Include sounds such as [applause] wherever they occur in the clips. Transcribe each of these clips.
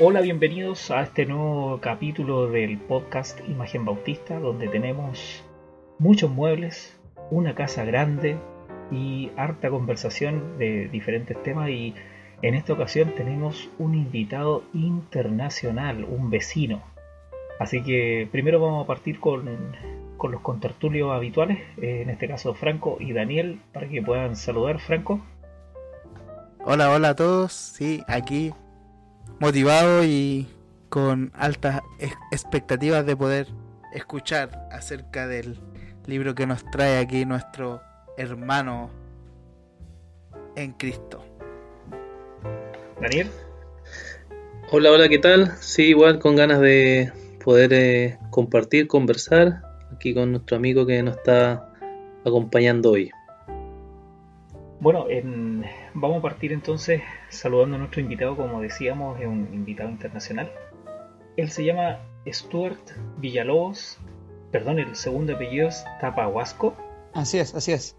Hola, bienvenidos a este nuevo capítulo del podcast Imagen Bautista, donde tenemos muchos muebles, una casa grande y harta conversación de diferentes temas y en esta ocasión tenemos un invitado internacional, un vecino. Así que primero vamos a partir con, con los contertulios habituales, eh, en este caso Franco y Daniel, para que puedan saludar. Franco. Hola, hola a todos. Sí, aquí motivado y con altas expectativas de poder escuchar acerca del libro que nos trae aquí nuestro hermano en Cristo. Daniel. Hola, hola, ¿qué tal? Sí, igual con ganas de poder eh, compartir, conversar aquí con nuestro amigo que nos está acompañando hoy. Bueno, vamos a partir entonces saludando a nuestro invitado, como decíamos, es un invitado internacional. Él se llama Stuart Villalobos, perdón, el segundo apellido es Tapahuasco. Así es, así es.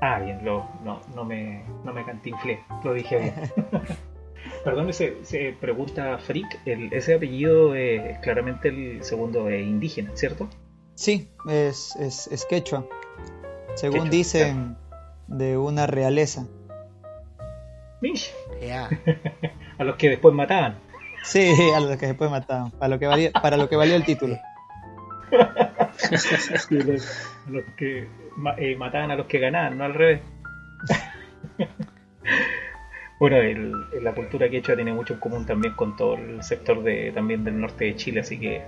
Ah, bien, lo, no, no, me, no me cantinflé, lo dije bien. [laughs] [laughs] perdón, se, se pregunta Frick, ese apellido es claramente el segundo indígena, ¿cierto? Sí, es, es, es quechua. Según dicen de una realeza. Mish. [laughs] a los que después mataban. Sí, a los que después mataban. Para lo que valía, para lo que valió el título. [laughs] los, que eh, mataban a los que ganaban, no al revés. [laughs] bueno, el, la cultura quechua tiene mucho en común también con todo el sector de también del norte de Chile, así que.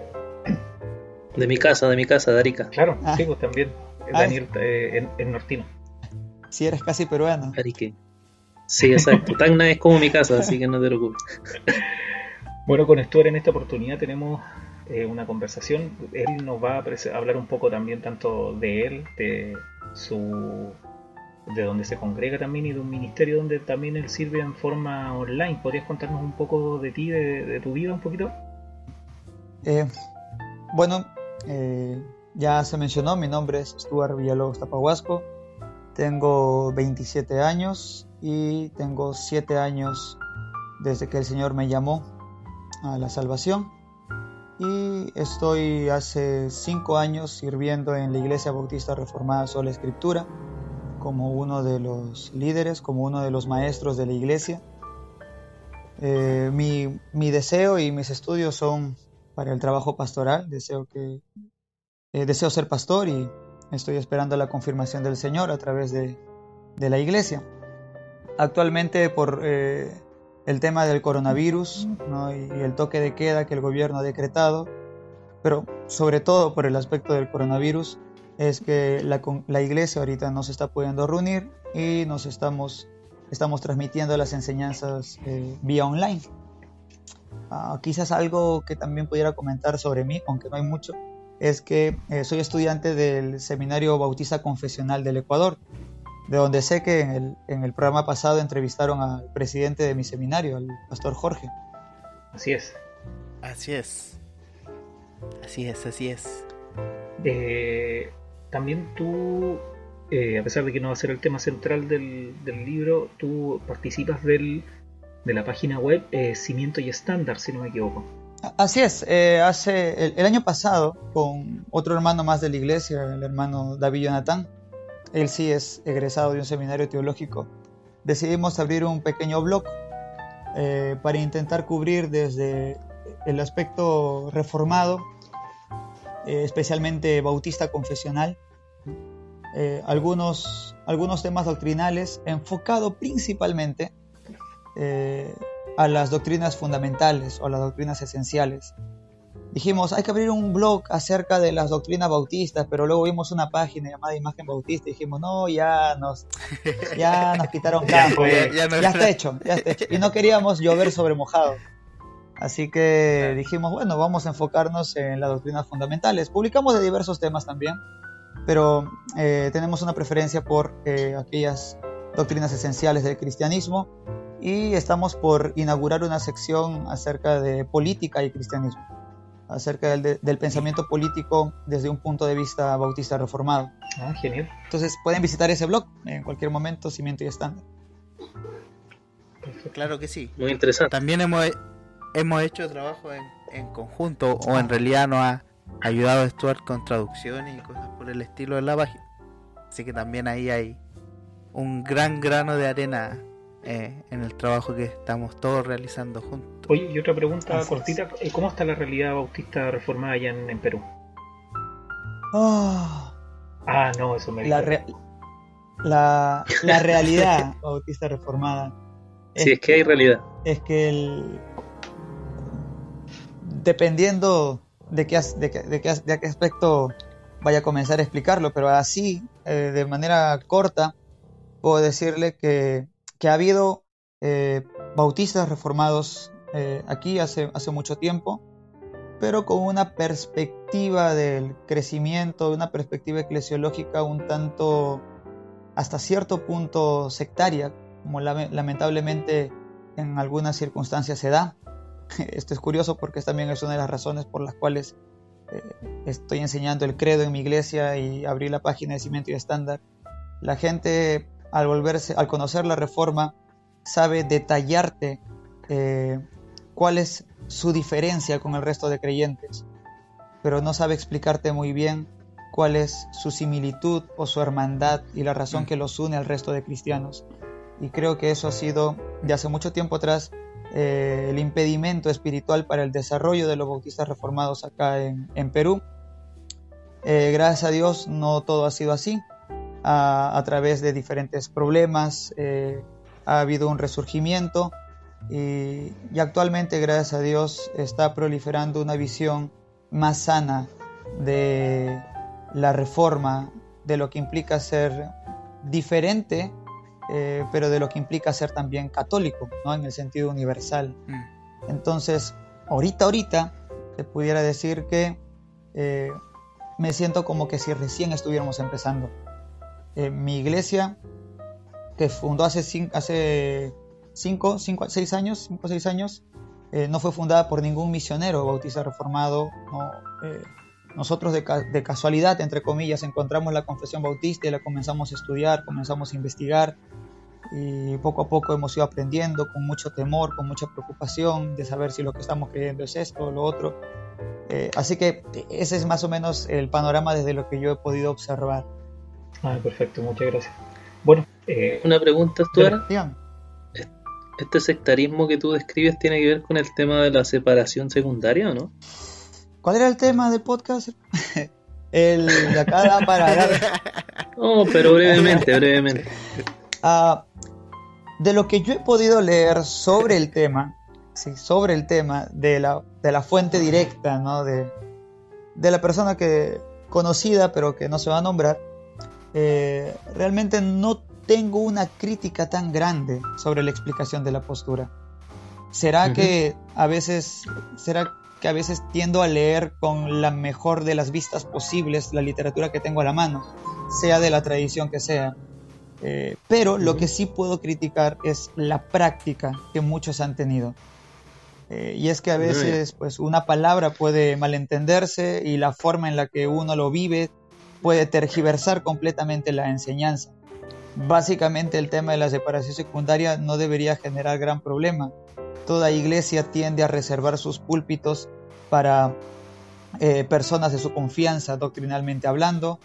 De mi casa, de mi casa, de Arica. Claro, ah. sí, pues también. Ah, Daniel eh, en nortino. Si eres casi peruano. Arique. Sí, exacto. Tacna es como mi casa, así que no te preocupes. [laughs] Bueno, con Stuart en esta oportunidad tenemos eh, una conversación. Él nos va a hablar un poco también tanto de él, de su de donde se congrega también y de un ministerio donde también él sirve en forma online. ¿Podrías contarnos un poco de ti, de, tu vida un poquito? Eh, bueno, eh, ya se mencionó, mi nombre es Stuart Villalobos Tapahuasco. Tengo 27 años y tengo 7 años desde que el Señor me llamó a la salvación. Y estoy hace 5 años sirviendo en la Iglesia Bautista Reformada Sola Escritura como uno de los líderes, como uno de los maestros de la iglesia. Eh, mi, mi, deseo y mis estudios son para el trabajo pastoral. Deseo, que, eh, deseo ser pastor y Estoy esperando la confirmación del Señor a través de, la iglesia. Actualmente por eh, el tema del coronavirus y, el toque de queda que el gobierno ha decretado, pero sobre todo por el aspecto del coronavirus, es que la, iglesia ahorita no se está pudiendo reunir y nos estamos, estamos transmitiendo las enseñanzas eh, vía online. Ah, quizás algo que también pudiera comentar sobre mí, aunque no hay mucho, es que eh, soy estudiante del Seminario Bautista Confesional del Ecuador, de donde sé que en el, programa pasado entrevistaron al presidente de mi seminario, al pastor Jorge. Así es. Así es. Así es, así es. Eh, también tú, eh, a pesar de que no va a ser el tema central del, libro, tú participas del, de la página web Cimiento y Estándar, si no me equivoco. Así es, eh, hace el, año pasado con otro hermano más de la iglesia, el hermano David Jonathan, él sí es egresado de un seminario teológico, decidimos abrir un pequeño blog eh, para intentar cubrir desde el aspecto reformado, eh, especialmente bautista confesional, algunos, algunos temas doctrinales enfocado principalmente a las doctrinas fundamentales o las doctrinas esenciales. Dijimos, hay que abrir un blog acerca de las doctrinas bautistas, pero luego vimos una página llamada Imagen Bautista y dijimos, no, ya nos, ya nos quitaron [laughs] campo, ya, está hecho, ya está hecho. Y no queríamos llover sobre mojado. Así que dijimos, bueno, vamos a enfocarnos en las doctrinas fundamentales. Publicamos de diversos temas también, pero eh, tenemos una preferencia por eh, aquellas doctrinas esenciales del cristianismo y estamos por inaugurar una sección acerca de política y cristianismo. acerca del, del, pensamiento político desde un punto de vista bautista reformado. Ah, genial. Entonces pueden visitar ese blog en cualquier momento, Cimiento y Estándar. Claro que sí. Muy interesante. También hemos, hemos hecho trabajo en, en conjunto o en realidad nos ha ayudado Stuart con traducciones y cosas por el estilo de la página. Así que también ahí hay un gran grano de arena eh, en el trabajo que estamos todos realizando juntos. Oye, y otra pregunta cortita, eh, ¿cómo está la realidad bautista reformada allá en, Perú? Oh, ah, no, eso me la, la, la, realidad [laughs] bautista reformada. Si es, que hay realidad. Es que el, dependiendo de qué, de, qué, de, qué, de qué aspecto vaya a comenzar a explicarlo, pero así, eh, de manera corta, puedo decirle que, que ha habido eh, bautistas reformados eh, aquí hace, hace mucho tiempo, pero con una perspectiva del crecimiento, una perspectiva eclesiológica un tanto, hasta cierto punto, sectaria, como lamentablemente en algunas circunstancias se da. [laughs] Esto es curioso porque también es una de las razones por las cuales eh, estoy enseñando el credo en mi iglesia y abrí la página de cimiento y estándar. La gente al volverse, al conocer la reforma, sabe detallarte eh, cuál es su diferencia con el resto de creyentes, pero no sabe explicarte muy bien cuál es su similitud o su hermandad y la razón mm. que los une al resto de cristianos. Y creo que eso ha sido de hace mucho tiempo atrás eh, el impedimento espiritual para el desarrollo de los bautistas reformados acá en, Perú. Eh, gracias a Dios no todo ha sido así. A, través de diferentes problemas eh, ha habido un resurgimiento y, y, actualmente gracias a Dios está proliferando una visión más sana de la reforma, de lo que implica ser diferente eh, pero de lo que implica ser también católico, ¿no? En el sentido universal. Mm. Entonces, ahorita, ahorita, te pudiera decir que eh, me siento como que si recién estuviéramos empezando. Eh, mi iglesia, que fundó hace, cinco, hace años, cinco o seis años, no fue fundada por ningún misionero bautista reformado, no, nosotros de, de, casualidad, entre comillas, encontramos la confesión bautista y la comenzamos a estudiar, comenzamos a investigar y poco a poco hemos ido aprendiendo con mucho temor, con mucha preocupación de saber si lo que estamos creyendo es esto o lo otro. Eh, así que ese es más o menos el panorama desde lo que yo he podido observar. Ah, perfecto, muchas gracias. Bueno, eh, una pregunta, Stuart. ¿Este sectarismo que tú describes tiene que ver con el tema de la separación secundaria o no? ¿Cuál era el tema del podcast? [laughs] el de acá para... [laughs] No, pero brevemente, brevemente. Ah, de lo que yo he podido leer sobre el tema, sí, sobre el tema de la, de la fuente directa, ¿no? de, de la persona que conocida pero que no se va a nombrar, eh, realmente no tengo una crítica tan grande sobre la explicación de la postura. ¿Será que a veces, será que a veces tiendo a leer con la mejor de las vistas posibles la literatura que tengo a la mano, sea de la tradición que sea. Eh, pero lo que sí puedo criticar es la práctica que muchos han tenido. Eh, y es que a veces pues, una palabra puede malentenderse y la forma en la que uno lo vive puede tergiversar completamente la enseñanza. Básicamente el tema de la separación secundaria no debería generar gran problema toda iglesia tiende a reservar sus púlpitos para eh, personas de su confianza doctrinalmente hablando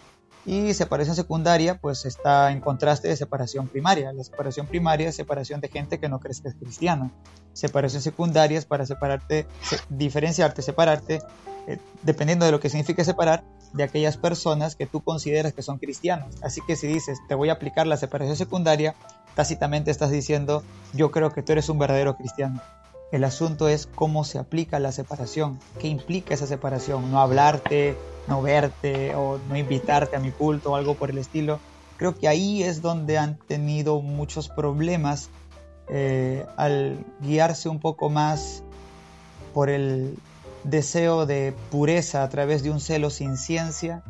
y separación secundaria pues está en contraste de separación primaria. La separación primaria es separación de gente que no crees que es cristiana. Separación secundaria es para separarte, diferenciarte, separarte, eh, dependiendo de lo que signifique separar, de aquellas personas que tú consideras que son cristianos. Así que si dices, te voy a aplicar la separación secundaria, tácitamente estás diciendo, yo creo que tú eres un verdadero cristiano. El asunto es cómo se aplica la separación, qué implica esa separación, no hablarte, no verte o no invitarte a mi culto o algo por el estilo. Creo que ahí es donde han tenido muchos problemas eh, al guiarse un poco más por el deseo de pureza a través de un celo sin ciencia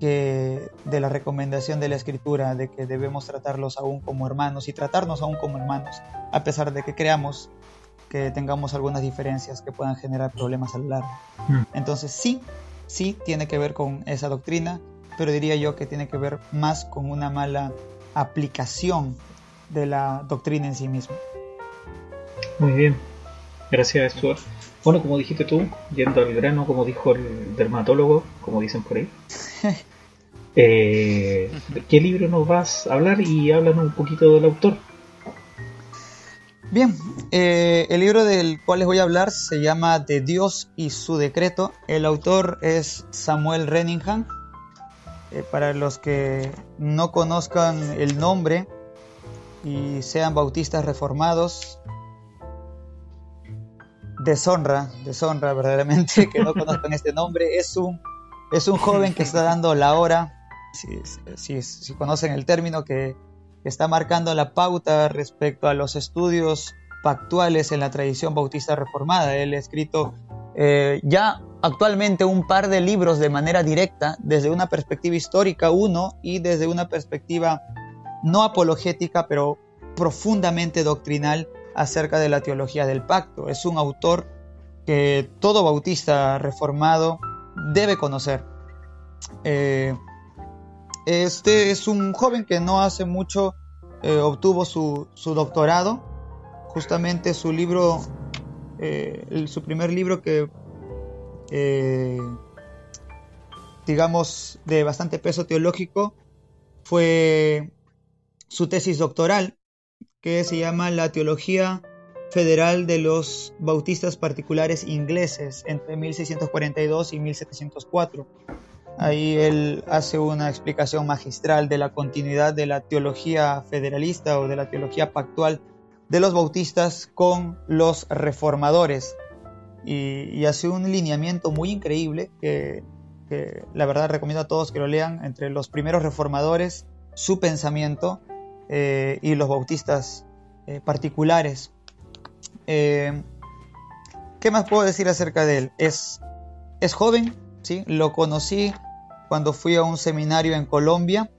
que de la recomendación de la escritura de que debemos tratarlos aún como hermanos y tratarnos aún como hermanos, a pesar de que creamos que tengamos algunas diferencias que puedan generar problemas a lo largo. Mm. Entonces sí, sí tiene que ver con esa doctrina, pero diría yo que tiene que ver más con una mala aplicación de la doctrina en sí misma. Muy bien. Gracias, Stuart. Bueno, como dijiste tú, yendo al grano, como dijo el dermatólogo, como dicen por ahí. [laughs] eh, ¿de ¿Qué libro nos vas a hablar? Y háblanos un poquito del autor. Bien, eh, el libro del cual les voy a hablar se llama De Dios y su decreto. El autor es Samuel Renningham. Eh, para los que no conozcan el nombre y sean bautistas reformados, deshonra, deshonra verdaderamente que no conozcan este nombre. Es un, es un joven que está dando la hora, si, si- si conocen el término, que está marcando la pauta respecto a los estudios pactuales en la tradición bautista reformada. Él ha escrito eh, ya actualmente un par de libros de manera directa, desde una perspectiva histórica uno y desde una perspectiva no apologética, pero profundamente doctrinal acerca de la teología del pacto. Es un autor que todo bautista reformado debe conocer. Eh, este es un joven que no hace mucho eh, obtuvo su, su doctorado. Justamente su libro, eh, su primer libro que, digamos, de bastante peso teológico fue su tesis doctoral, que se llama La Teología Federal de los Bautistas Particulares Ingleses entre 1642 y 1704. Ahí él hace una explicación magistral de la continuidad de la teología federalista o de la teología pactual de los bautistas con los reformadores. Y, hace un lineamiento muy increíble que la verdad recomiendo a todos que lo lean entre los primeros reformadores, su pensamiento eh, y los bautistas eh, particulares. Eh, ¿Qué más puedo decir acerca de él? Es, es joven, ¿sí? Lo conocí cuando fui a un seminario en Colombia.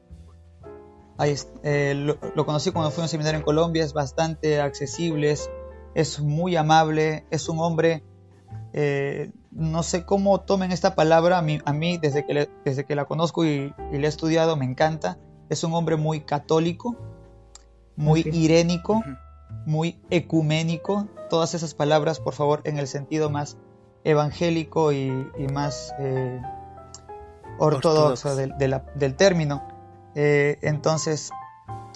Ahí lo, lo conocí cuando fui a un seminario en Colombia. Es bastante accesible, es, es muy amable, es un hombre. no sé cómo tomen esta palabra. A mí, a mí desde, que desde que la conozco y, y la he estudiado, me encanta. Es un hombre muy católico, muy irénico muy ecuménico, todas esas palabras, por favor, en el sentido más evangélico y, y más eh, ortodoxo Ortodoxo. del, de la- del término. Eh, entonces,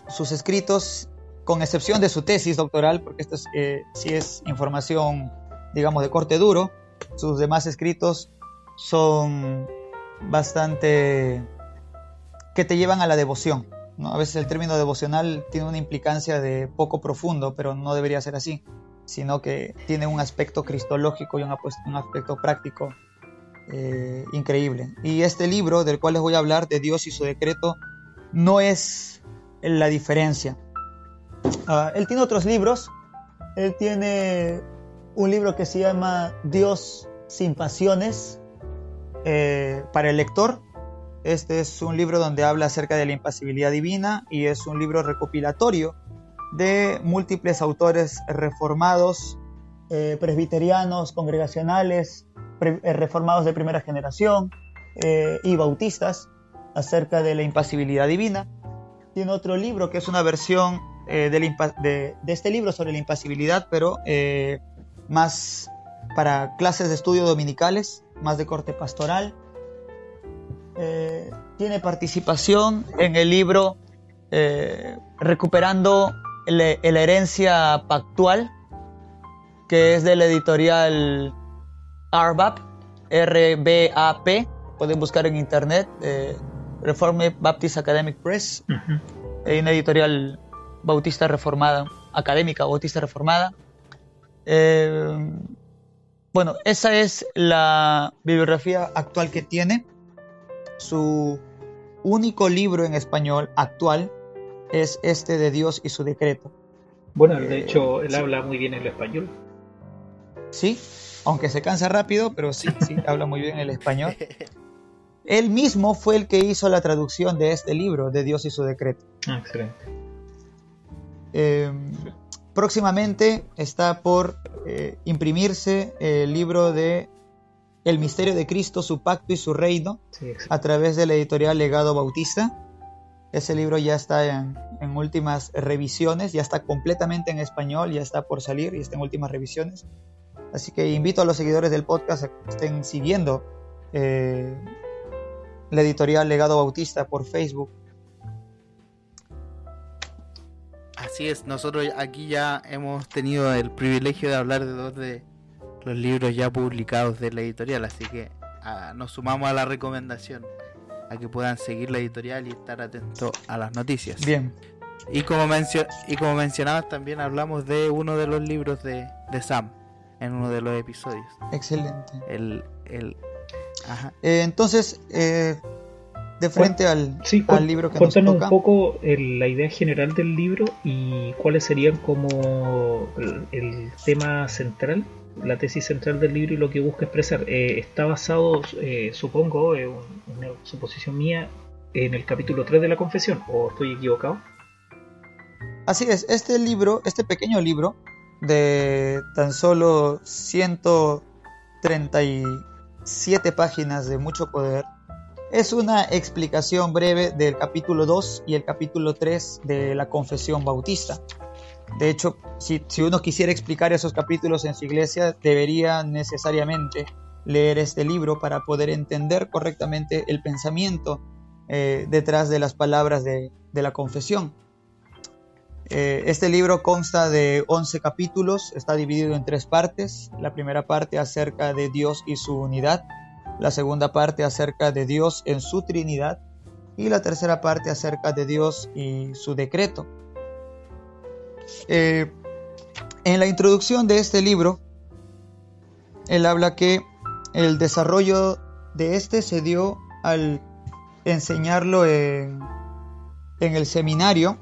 sus escritos, con excepción de su tesis doctoral, porque esto es, eh, sí es información, digamos, de corte duro, sus demás escritos son bastante que te llevan a la devoción. ¿No? A veces el término devocional tiene una implicancia de poco profundo, pero no debería ser así, sino que tiene un aspecto cristológico y un, aspecto práctico eh, increíble. Y este libro del cual les voy a hablar, de Dios y su decreto, no es la diferencia. Ah, él tiene otros libros. Él tiene un libro que se llama Dios sin pasiones eh, para el lector. Este es un libro donde habla acerca de la impasibilidad divina y es un libro recopilatorio de múltiples autores reformados, eh, presbiterianos, congregacionales, eh, reformados de primera generación eh, y bautistas acerca de la impasibilidad divina. Tiene otro libro que es una versión de, este libro sobre la impasibilidad, pero más para clases de estudio dominicales, más de corte pastoral. Eh, tiene participación en el libro eh, Recuperando la, herencia pactual, que es de la editorial RBAP, R-B-A-P, pueden buscar en internet, eh, Reformed Baptist Academic Press, hay una editorial bautista reformada, académica bautista reformada. Eh, bueno, esa es la bibliografía actual que tiene. Su único libro en español actual es este de Dios y su decreto. Bueno, de Eh, hecho, él sí. habla muy bien el español. Sí, aunque se cansa rápido, pero sí, sí, [laughs] habla muy bien el español. Él mismo fue el que hizo la traducción de este libro, de Dios y su decreto. Ah, excelente. Eh, próximamente está por eh, imprimirse el libro de El misterio de Cristo, su pacto y su reino a través de la editorial Legado Bautista. Ese libro ya está en, en, últimas revisiones, ya está completamente en español, ya está por salir y está en últimas revisiones. Así que invito a los seguidores del podcast a que estén siguiendo eh, la editorial Legado Bautista por Facebook. Así es, nosotros aquí ya hemos tenido el privilegio de hablar de dos de los libros ya publicados de la editorial, así que nos sumamos a la recomendación a que puedan seguir la editorial y estar atentos a las noticias. Bien. Y como, y como mencionabas, también hablamos de uno de los libros de, de Sam en uno de los episodios. Excelente. El, el, eh, entonces, eh, de frente al, al, libro que nos toca. un poco la idea general del libro y cuáles serían como el, tema central, la tesis central del libro y lo que busca expresar. Eh, está basado, supongo, en una suposición mía, en el capítulo 3 de la confesión, o estoy equivocado. Así es, este libro, este pequeño libro, de tan solo 137 páginas de mucho poder, es una explicación breve del capítulo 2 y el capítulo 3 de la confesión bautista. De hecho, si, uno quisiera explicar esos capítulos en su iglesia, debería necesariamente leer este libro para poder entender correctamente el pensamiento eh, detrás de las palabras de la confesión. Eh, este libro consta de 11 capítulos, está dividido en tres partes. La primera parte acerca de Dios y su unidad, la segunda parte acerca de Dios en su Trinidad y la tercera parte acerca de Dios y su decreto. Eh, en la introducción de este libro, él habla que el desarrollo de este se dio al enseñarlo en, el seminario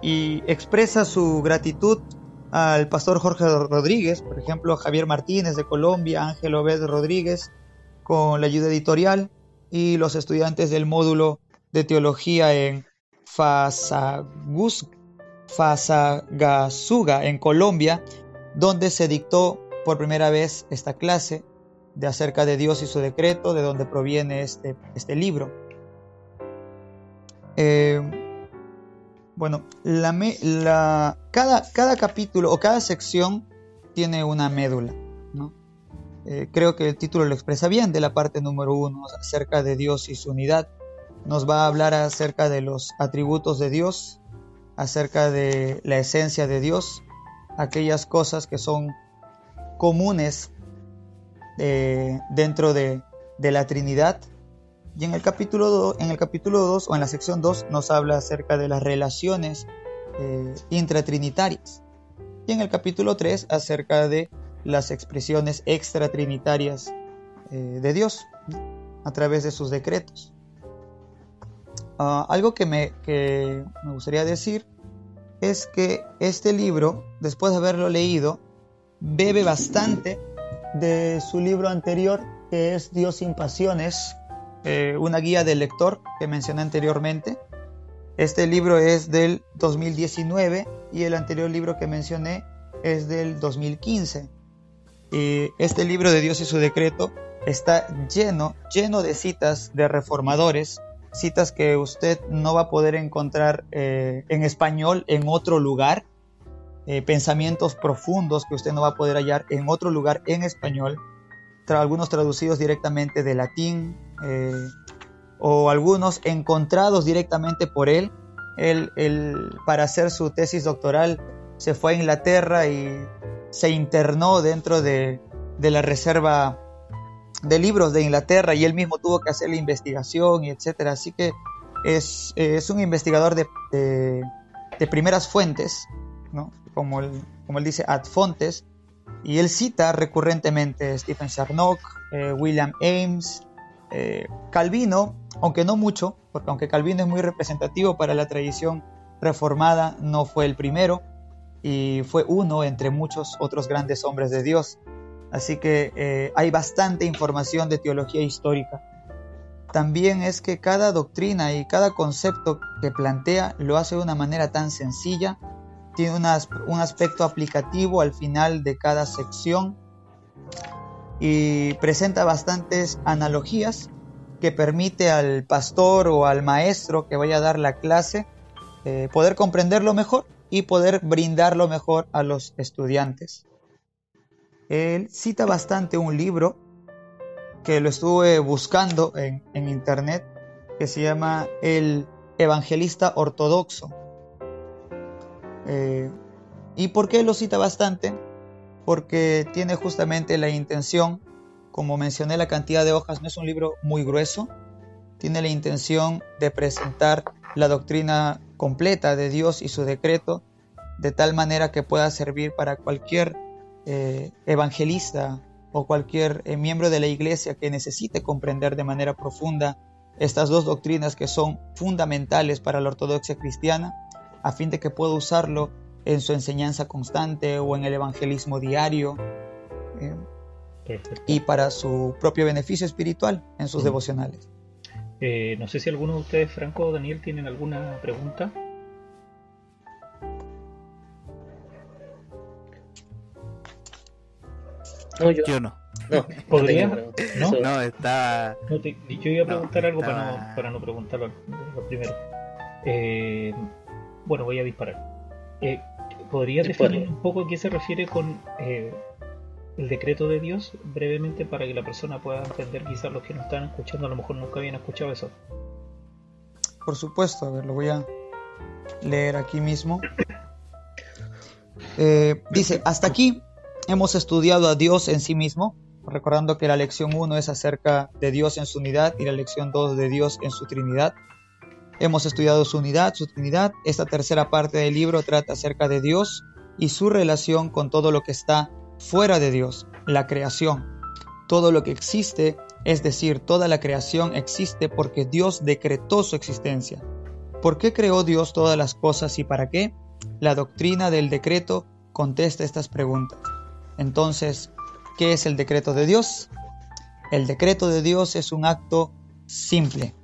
y expresa su gratitud al pastor Jorge Rodríguez, por ejemplo, Javier Martínez de Colombia, Ángel Obed Rodríguez con la ayuda editorial y los estudiantes del módulo de teología en Fasagasuga, en Colombia, donde se dictó por primera vez esta clase de acerca de Dios y su decreto, de donde proviene este, este libro. Eh, bueno, la, cada, cada capítulo o cada sección tiene una médula. Eh, creo que el título lo expresa bien de la parte número uno, acerca de Dios y su unidad. Nos va a hablar acerca de los atributos de Dios, acerca de la esencia de Dios, aquellas cosas que son comunes eh, dentro de, la Trinidad, y en el capítulo 2, en el capítulo 2 o en la sección 2 nos habla acerca de las relaciones eh, intratrinitarias. Y en el capítulo 3 acerca de las expresiones extratrinitarias eh, de Dios a través de sus decretos. Ah, algo que me, que me gustaría decir es que este libro, después de haberlo leído, bebe bastante de su libro anterior, que es Dios sin pasiones, eh, una guía del lector que mencioné anteriormente. Este libro es del 2019 y el anterior libro que mencioné es del 2015. Y este libro de Dios y su decreto está lleno, lleno de citas de reformadores, citas que usted no va a poder encontrar eh, en español en otro lugar, eh, pensamientos profundos que usted no va a poder hallar en otro lugar en español, algunos traducidos directamente de latín, eh, o algunos encontrados directamente por él. Él, para hacer su tesis doctoral se fue a Inglaterra y se internó dentro de, la reserva de libros de Inglaterra y él mismo tuvo que hacer la investigación y etcétera. Así que es, un investigador de, de, primeras fuentes, ¿no? como, él, como él dice, ad fontes, y él cita recurrentemente Stephen Charnock, eh, William Ames, eh, Calvino, aunque no mucho, porque aunque Calvino es muy representativo para la tradición reformada, no fue el primero y fue uno entre muchos otros grandes hombres de Dios. Así que eh, hay bastante información de teología histórica. También es que cada doctrina y cada concepto que plantea lo hace de una manera tan sencilla tiene un aspecto aplicativo al final de cada sección y presenta bastantes analogías que permite al pastor o al maestro que vaya a dar la clase eh, poder comprenderlo mejor y poder brindarlo mejor a los estudiantes. Él cita bastante un libro que lo estuve buscando en, internet que se llama El Evangelista Ortodoxo. Eh, ¿Y por qué lo cita bastante? Porque tiene justamente la intención, como mencioné, la cantidad de hojas no es un libro muy grueso, tiene la intención de presentar la doctrina completa de Dios y su decreto de tal manera que pueda servir para cualquier eh, evangelista o cualquier eh, miembro de la iglesia que necesite comprender de manera profunda estas dos doctrinas que son fundamentales para la ortodoxia cristiana, a fin de que pueda usarlo en su enseñanza constante o en el evangelismo diario eh, y para su propio beneficio espiritual en sus devocionales. no sé si alguno de ustedes, Franco o Daniel, tienen alguna pregunta. No, yo, no. No, [laughs] ¿Podría? ¿No? no, está... yo iba a preguntar algo para, no, para no preguntarlo primero. Eh, bueno, voy a disparar. Eh, ¿Podría definir un poco a qué se refiere con eh, el decreto de Dios brevemente para que la persona pueda entender? Quizás los que no están escuchando a lo mejor nunca habían escuchado eso. Por supuesto, a ver, lo voy a leer aquí mismo. Eh, dice, hasta aquí hemos estudiado a Dios en sí mismo, recordando que la lección 1 es acerca de Dios en su unidad y la lección 2 de Dios en su Trinidad. Hemos estudiado su unidad, su Trinidad. Esta tercera parte del libro trata acerca de Dios y su relación con todo lo que está fuera de Dios, la creación. Todo lo que existe, es decir, toda la creación existe porque Dios decretó su existencia. ¿Por qué creó Dios todas las cosas y para qué? La doctrina del decreto contesta estas preguntas. Entonces, ¿qué es el decreto de Dios? El decreto de Dios es un acto simple.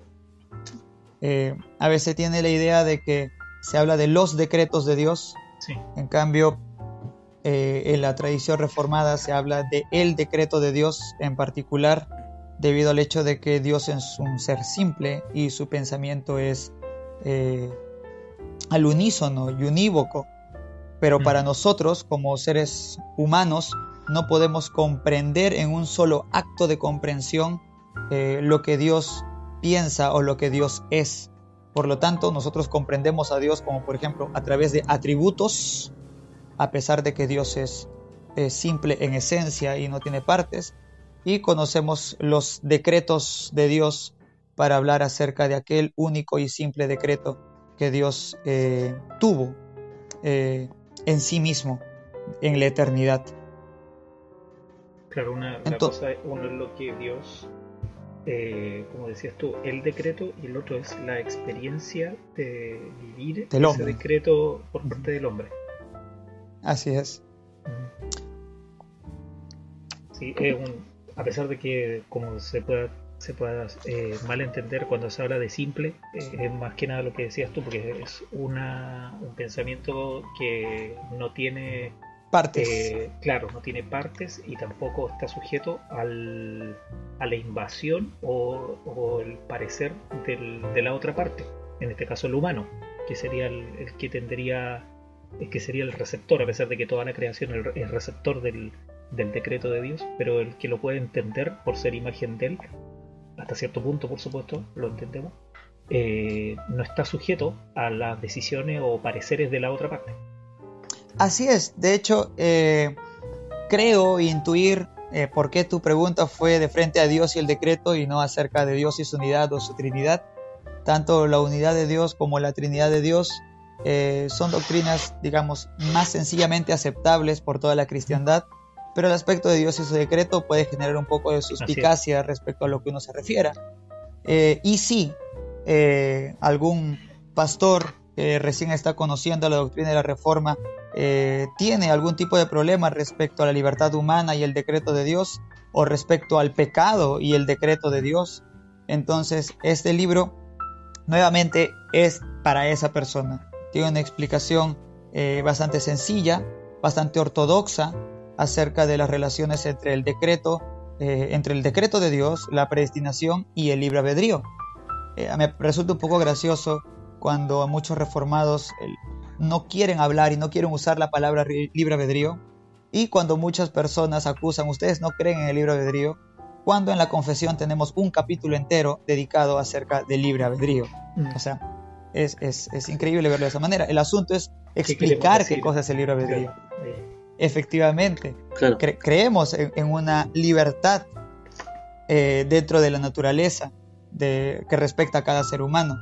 Eh, a veces tiene la idea de que se habla de los decretos de Dios. En cambio, eh, en la tradición reformada se habla de el decreto de Dios en particular, debido al hecho de que Dios es un ser simple y su pensamiento es eh, al unísono y unívoco pero para nosotros como seres humanos no podemos comprender en un solo acto de comprensión eh, lo que Dios piensa o lo que Dios es. Por lo tanto, nosotros comprendemos a Dios como por ejemplo a través de atributos, a pesar de que Dios es simple en esencia y no tiene partes, y conocemos los decretos de Dios para hablar acerca de aquel único y simple decreto que Dios eh, tuvo. Eh, en sí mismo, en la eternidad. Claro, una, cosa, uno es lo que Dios, eh, como decías tú, el decreto y el otro es la experiencia de vivir ese decreto por parte del hombre. Así es. Sí, es un, a pesar de que, como se pueda se pueda eh, malentender cuando se habla de simple, eh, es más que nada lo que decías tú, porque es una, un pensamiento que no tiene partes. Eh, claro, no tiene partes y tampoco está sujeto al, a la invasión o, el parecer de la otra parte, en este caso el humano, que sería el, que tendría, que sería el receptor, a pesar de que toda la creación es el receptor del, del decreto de Dios, pero el que lo puede entender por ser imagen de él hasta cierto punto, por supuesto, lo entendemos, eh, no está sujeto a las decisiones o pareceres de la otra parte. Así es, de hecho, eh, creo intuir eh, por qué tu pregunta fue de frente a Dios y el decreto y no acerca de Dios y su unidad o su Trinidad. Tanto la unidad de Dios como la Trinidad de Dios son doctrinas, digamos, más sencillamente aceptables por toda la cristiandad pero el aspecto de Dios y su decreto puede generar un poco de suspicacia respecto a lo que uno se refiera. Eh, y si eh, algún pastor que recién está conociendo la doctrina de la reforma eh, tiene algún tipo de problema respecto a la libertad humana y el decreto de Dios, o respecto al pecado y el decreto de Dios, entonces este libro nuevamente es para esa persona. Tiene una explicación bastante sencilla, bastante ortodoxa acerca de las relaciones entre el decreto, eh, entre el decreto de Dios, la predestinación y el libre albedrío. Eh, me resulta un poco gracioso cuando muchos reformados no quieren hablar y no quieren usar la palabra libre albedrío y cuando muchas personas acusan, ustedes no creen en el libre albedrío, cuando en la confesión tenemos un capítulo entero dedicado acerca del libre albedrío. Mm. O sea, es, increíble verlo de esa manera. El asunto es explicar qué, cosa es el libre albedrío. Efectivamente, creemos en, una libertad eh, dentro de la naturaleza de, que respecta a cada ser humano.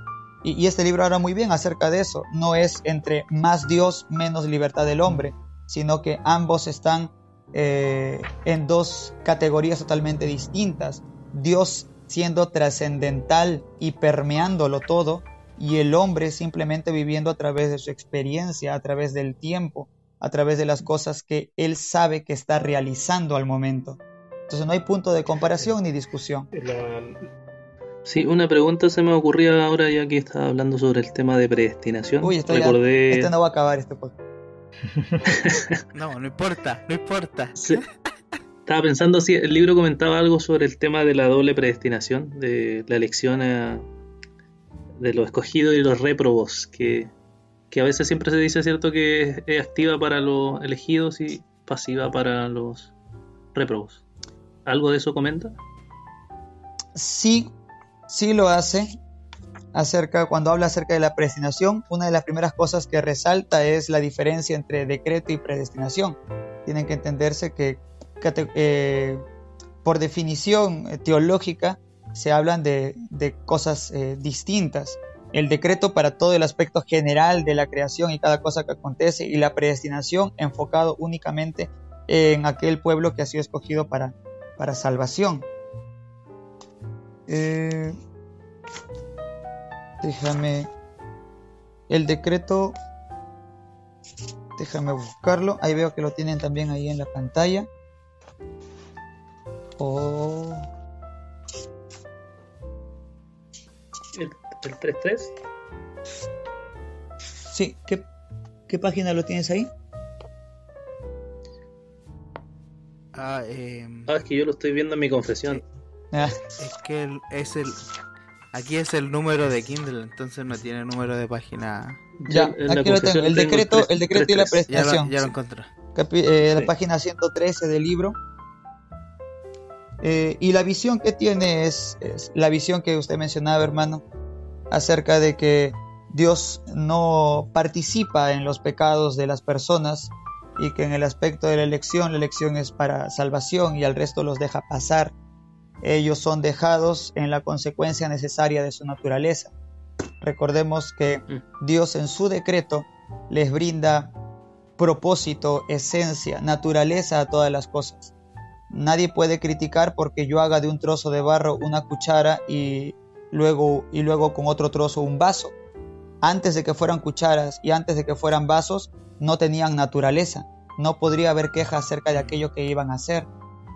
Y, y, este libro habla muy bien acerca de eso. No es entre más Dios, menos libertad del hombre, sino que ambos están eh, en dos categorías totalmente distintas. Dios siendo trascendental y permeándolo todo, y el hombre simplemente viviendo a través de su experiencia, a través del tiempo, a través de las cosas que él sabe que está realizando al momento. Entonces no hay punto de comparación ni discusión. Sí, una pregunta se me ocurría ahora ya que estaba hablando sobre el tema de predestinación. Uy, esto, este no va a acabar este podcast. [laughs] no, no importa, no importa. Estaba pensando si el libro comentaba algo sobre el tema de la doble predestinación, de la elección de los escogidos y los réprobos, que, a veces siempre se dice, ¿cierto?, que es activa para los elegidos y pasiva para los réprobos. ¿Algo de eso comenta? Sí, sí lo hace acerca, cuando habla acerca de la predestinación, una de las primeras cosas que resalta es la diferencia entre decreto y predestinación. Tienen que entenderse que, eh, por definición eh, teológica se hablan de, cosas eh, distintas. El decreto para todo el aspecto general de la creación y cada cosa que acontece y la predestinación enfocado únicamente en aquel pueblo que ha sido escogido para, para salvación. Déjame. El decreto. Déjame buscarlo. Ahí veo que lo tienen también ahí en la pantalla. Oh. ¿El, 3.3? Sí, ¿Qué, ¿qué página lo tienes ahí? Ah, eh... ah, es que yo lo estoy viendo en mi confesión. Ah. Es que es el Aquí es el número de Kindle, entonces no tiene número de página. Ya, aquí lo tengo. El decreto, el decreto y la prestación. Ya lo, encontré. Eh, la página 113 del libro. Eh, y la visión que tiene es, la visión que usted mencionaba, hermano, acerca de que Dios no participa en los pecados de las personas y que en el aspecto de la elección, la elección es para salvación y al resto los deja pasar ellos son dejados en la consecuencia necesaria de su naturaleza. Recordemos que mm. Dios en su decreto les brinda propósito, esencia, naturaleza a todas las cosas. Nadie puede criticar porque yo haga de un trozo de barro una cuchara y luego, y luego con otro trozo un vaso. Antes de que fueran cucharas y antes de que fueran vasos, no tenían naturaleza. No podría haber queja acerca de aquello que iban a hacer.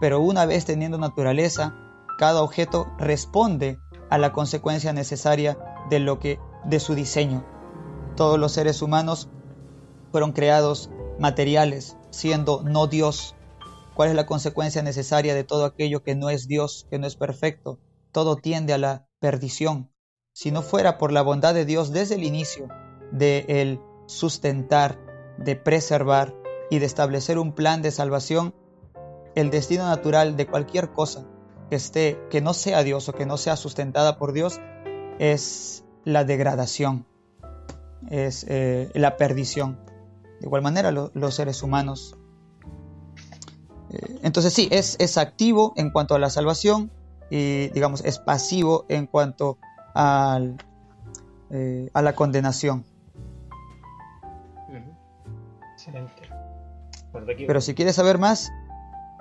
Pero una vez teniendo naturaleza, cada objeto responde a la consecuencia necesaria de lo que de su diseño. Todos los seres humanos fueron creados materiales, siendo no Dios. ¿Cuál es la consecuencia necesaria de todo aquello que no es Dios, que no es perfecto? Todo tiende a la perdición. Si no fuera por la bondad de Dios desde el inicio de el sustentar, de preservar y de establecer un plan de salvación, el destino natural de cualquier cosa que esté, que no sea Dios o que no sea sustentada por Dios, es la degradación, es eh, la perdición. De igual manera, los seres humanos. Eh, entonces sí, es, es activo en cuanto a la salvación y digamos es pasivo en cuanto al, eh, a la condenación. Excelente. Pero si quieres saber más,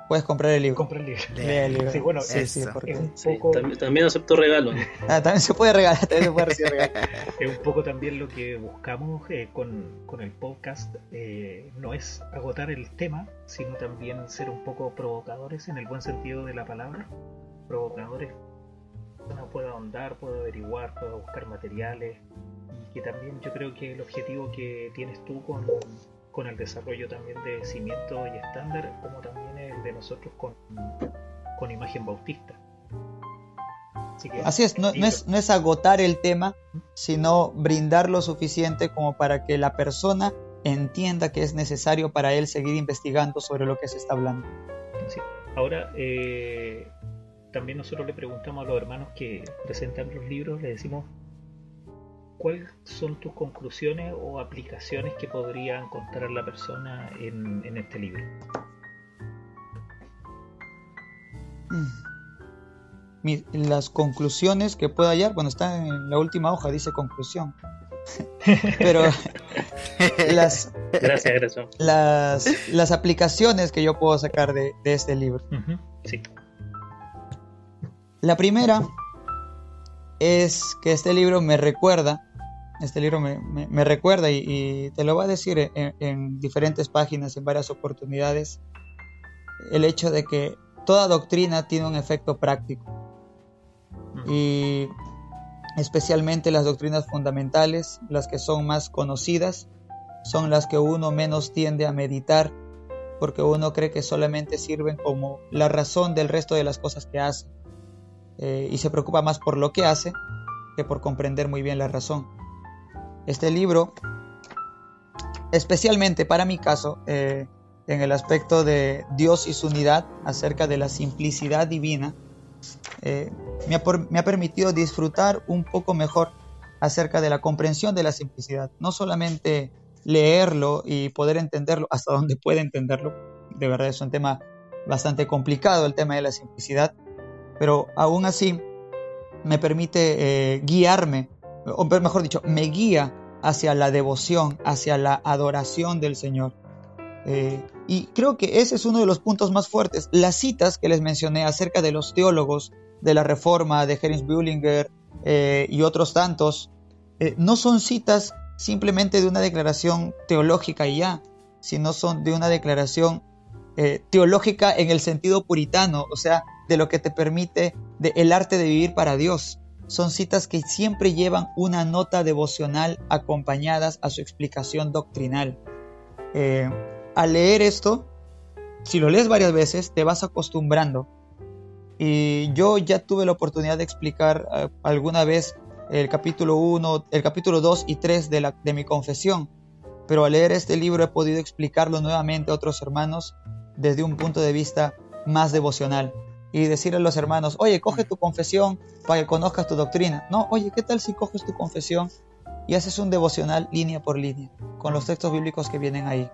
Puedes comprar el libro. Compra el libro. el libro. Sí, bueno, es, un poco... también, acepto regalo. [laughs] Ah, también se puede regalar, también se puede recibir regalo. es un poco también lo que buscamos eh, con, con, el podcast. Eh, no es agotar el tema, sino también ser un poco provocadores en el buen sentido de la palabra. Provocadores. Uno puede ahondar, puede averiguar, puede buscar materiales y que también yo creo que el objetivo que tienes tú con, con el desarrollo también de cimiento y estándar, como también el de nosotros con, con imagen bautista. Así, es, no, no, es, no es agotar el tema, sino brindar lo suficiente como para que la persona entienda que es necesario para él seguir investigando sobre lo que se está hablando. Sí. Ahora, eh, también nosotros le preguntamos a los hermanos que presentan los libros, le decimos, ¿cuáles son tus conclusiones o aplicaciones que podría encontrar la persona en, en este libro? las conclusiones que pueda hallar, bueno, está en la última hoja, dice conclusión. [laughs] Pero las, gracias, Las, las, aplicaciones que yo puedo sacar de, de este libro. sí. La primera es que este libro me recuerda, este libro me, me, recuerda y, te lo voy a decir en, en diferentes páginas, en varias oportunidades, el hecho de que toda doctrina tiene un efecto práctico. Y especialmente las doctrinas fundamentales, las que son más conocidas, son las que uno menos tiende a meditar porque uno cree que solamente sirven como la razón del resto de las cosas que hace eh, y se preocupa más por lo que hace que por comprender muy bien la razón. Este libro, especialmente para mi caso, eh, en el aspecto de Dios y su unidad, acerca de la simplicidad divina, eh, me, ha permitido disfrutar un poco mejor acerca de la comprensión de la simplicidad. No solamente leerlo y poder entenderlo hasta donde puede entenderlo, de verdad es un tema bastante complicado el tema de la simplicidad, pero aún así me permite eh, guiarme, o mejor dicho, me guía hacia la devoción, hacia la adoración del Señor. Eh, y creo que ese es uno de los puntos más fuertes. Las citas que les mencioné acerca de los teólogos de la Reforma, de Heinz Bullinger eh, y otros tantos, no son citas simplemente de una declaración teológica y ya, sino son de una declaración teológica en el sentido puritano, o sea, de lo que te permite de el arte de vivir para Dios. Son citas que siempre llevan una nota devocional acompañadas a su explicación doctrinal al leer esto, si lo lees varias veces, te vas acostumbrando. Y yo ya tuve la oportunidad de explicar eh, alguna vez el capítulo 1, el capítulo 2 y 3 de, de mi confesión, pero al leer este libro he podido explicarlo nuevamente a otros hermanos desde un punto de vista más devocional y decirle a los hermanos, oye, coge tu confesión para que conozcas tu doctrina. No, oye, ¿qué tal si coges tu confesión y haces un devocional línea por línea con los textos bíblicos que vienen ahí?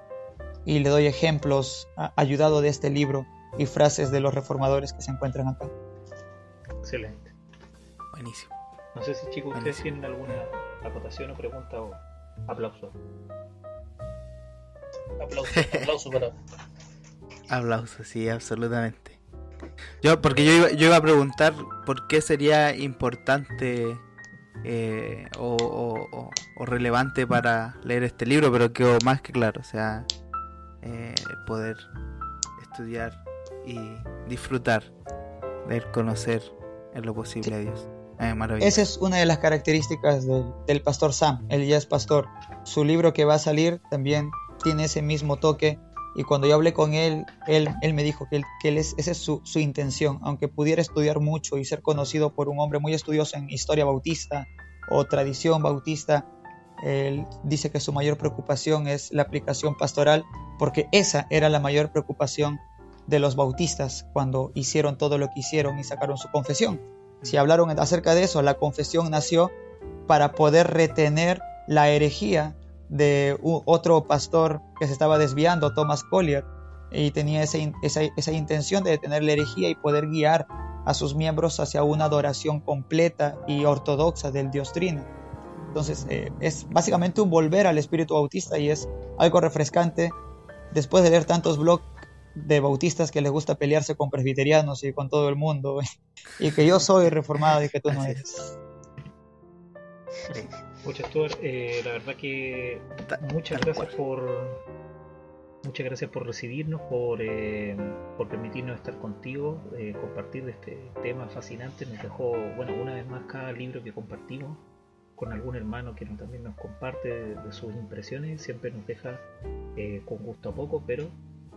y le doy ejemplos ayudado de este libro y frases de los reformadores que se encuentran acá. Excelente. Buenísimo. No sé si chicos ustedes tienen alguna acotación o pregunta o aplauso. Aplauso, [laughs] aplauso para. Aplauso, sí, absolutamente. Yo, porque yo iba, yo iba a preguntar por qué sería importante eh, o, relevante para leer este libro, pero quedó más que claro. O sea, eh, poder estudiar y disfrutar de conocer en lo posible a Dios. Esa es una de las características del pastor Sam, ya es pastor. Su libro que va a salir también tiene ese mismo toque y cuando yo hablé con él, él, él me dijo que, él, que es, esa es su, su, intención, aunque pudiera estudiar mucho y ser conocido por un hombre muy estudioso en historia bautista o tradición bautista, él dice que su mayor preocupación es la aplicación pastoral, porque esa era la mayor preocupación de los bautistas cuando hicieron todo lo que hicieron y sacaron su confesión. Si hablaron acerca de eso, la confesión nació para poder retener la herejía de otro pastor que se estaba desviando, Thomas Collier, y tenía esa, esa intención de detener la herejía y poder guiar a sus miembros hacia una adoración completa y ortodoxa del Dios Trino. Entonces eh, es básicamente un volver al espíritu bautista y es algo refrescante después de leer tantos blogs de bautistas que les gusta pelearse con presbiterianos y con todo el mundo [laughs] y que yo soy reformado y que tú no eres. Muchas eh, la verdad que muchas gracias por muchas gracias por recibirnos, por, eh, por permitirnos estar contigo, eh, compartir este tema fascinante. Nos dejó, bueno, una vez más cada libro que compartimos con algún hermano que también nos comparte de, sus impresiones, siempre nos deja eh, con gusto a poco, pero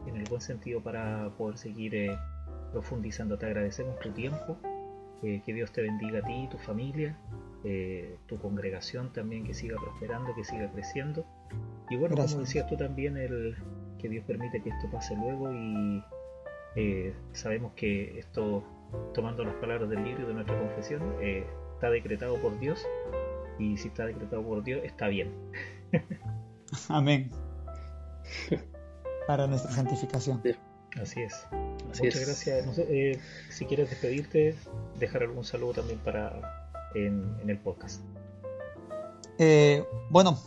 en el buen sentido para poder seguir eh, profundizando. Te agradecemos tu tiempo, que Dios te bendiga a ti y tu familia, tu congregación también que siga prosperando, que siga creciendo. Y bueno, como decías tú también, el, que Dios permite que esto pase luego y sabemos que esto, tomando las palabras del libro de nuestra confesión, está decretado por Dios y si está decretado por Dios está bien. [laughs] Amén. Para nuestra santificación. Así es. Muchas gracias. Eh, si quieres despedirte, dejar algún saludo también para en, el podcast. Eh, bueno,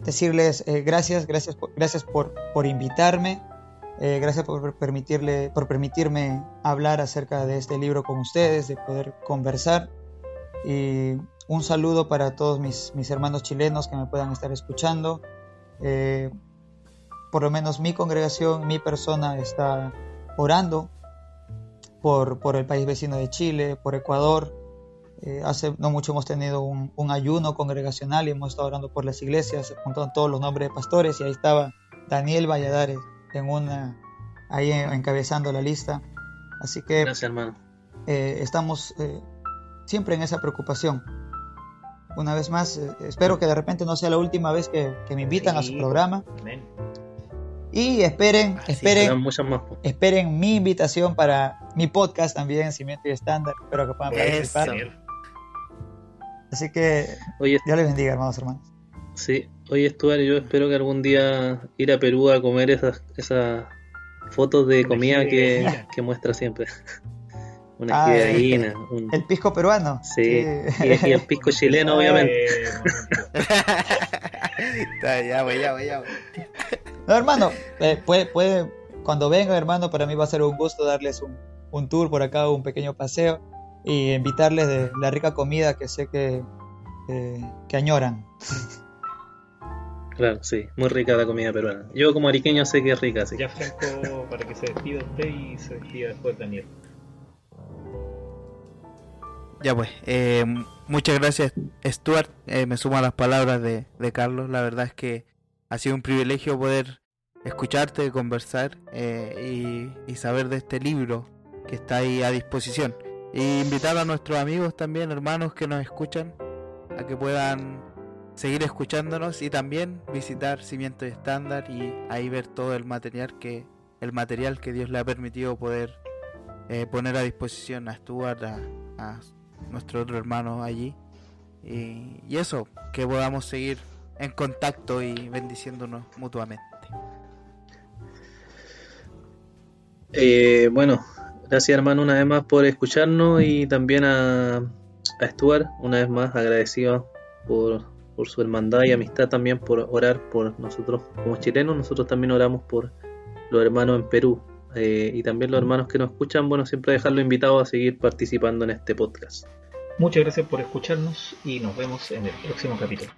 decirles eh, gracias, gracias, por, gracias por, por invitarme. gracias por, permitirle, por permitirme hablar acerca de este libro con ustedes, de poder conversar. Y un saludo para todos mis, mis hermanos chilenos que me puedan estar escuchando. Eh, por lo menos mi congregación, mi persona está orando por, por el país vecino de Chile, por Ecuador. Eh, hace no mucho hemos tenido un, un, ayuno congregacional y hemos estado orando por las iglesias, se juntaron todos los nombres de pastores y ahí estaba Daniel Valladares en una, ahí encabezando la lista. Así que Gracias, hermano. Eh, estamos siempre en esa preocupación. Una vez más, eh, espero que de repente no sea la última vez que, me invitan a su programa. Y esperen, esperen, esperen mi invitación para mi podcast también, Cimiento y Estándar. Espero que puedan participar. Así que Dios les bendiga, hermanos hermanos. Sí, oye Stuart, yo espero que algún día ir a Perú a comer esas, esas fotos de comida que, que muestra siempre. [laughs] Una ah, gallina. El pisco peruano. Sí. Y, el pisco [laughs] chileno, obviamente. [laughs] ya, voy, ya, voy, ya. No, hermano, eh, puede, puede, cuando venga, hermano, para mí va a ser un gusto darles un, un tour por acá, un pequeño paseo y invitarles de la rica comida que sé que, que añoran. Claro, sí, muy rica la comida peruana. Yo como ariqueño sé que es rica, sí. Ya Franco, para que se despida usted y se despida después Daniel. Ya pues, eh, muchas gracias Stuart, eh, me sumo a las palabras de, Carlos, la verdad es que ha sido un privilegio poder escucharte, conversar eh, y, saber de este libro que está ahí a disposición. E invitar a nuestros amigos también, hermanos que nos escuchan, a que puedan seguir escuchándonos y también visitar Cimiento Estándar y ahí ver todo el material que, el material que Dios le ha permitido poder poner a disposición a Stuart, a, a nuestro otro hermano allí. Y, eso, que podamos seguir en contacto y bendiciéndonos mutuamente. Eh, bueno, gracias hermano una vez más por escucharnos y también a, a Stuart, una vez más agradecido por, por su hermandad y amistad también por orar por nosotros como chilenos, nosotros también oramos por los hermanos en Perú eh, y también los hermanos que nos escuchan, bueno, siempre dejarlo invitado a seguir participando en este podcast. Muchas gracias por escucharnos y nos vemos en el próximo capítulo.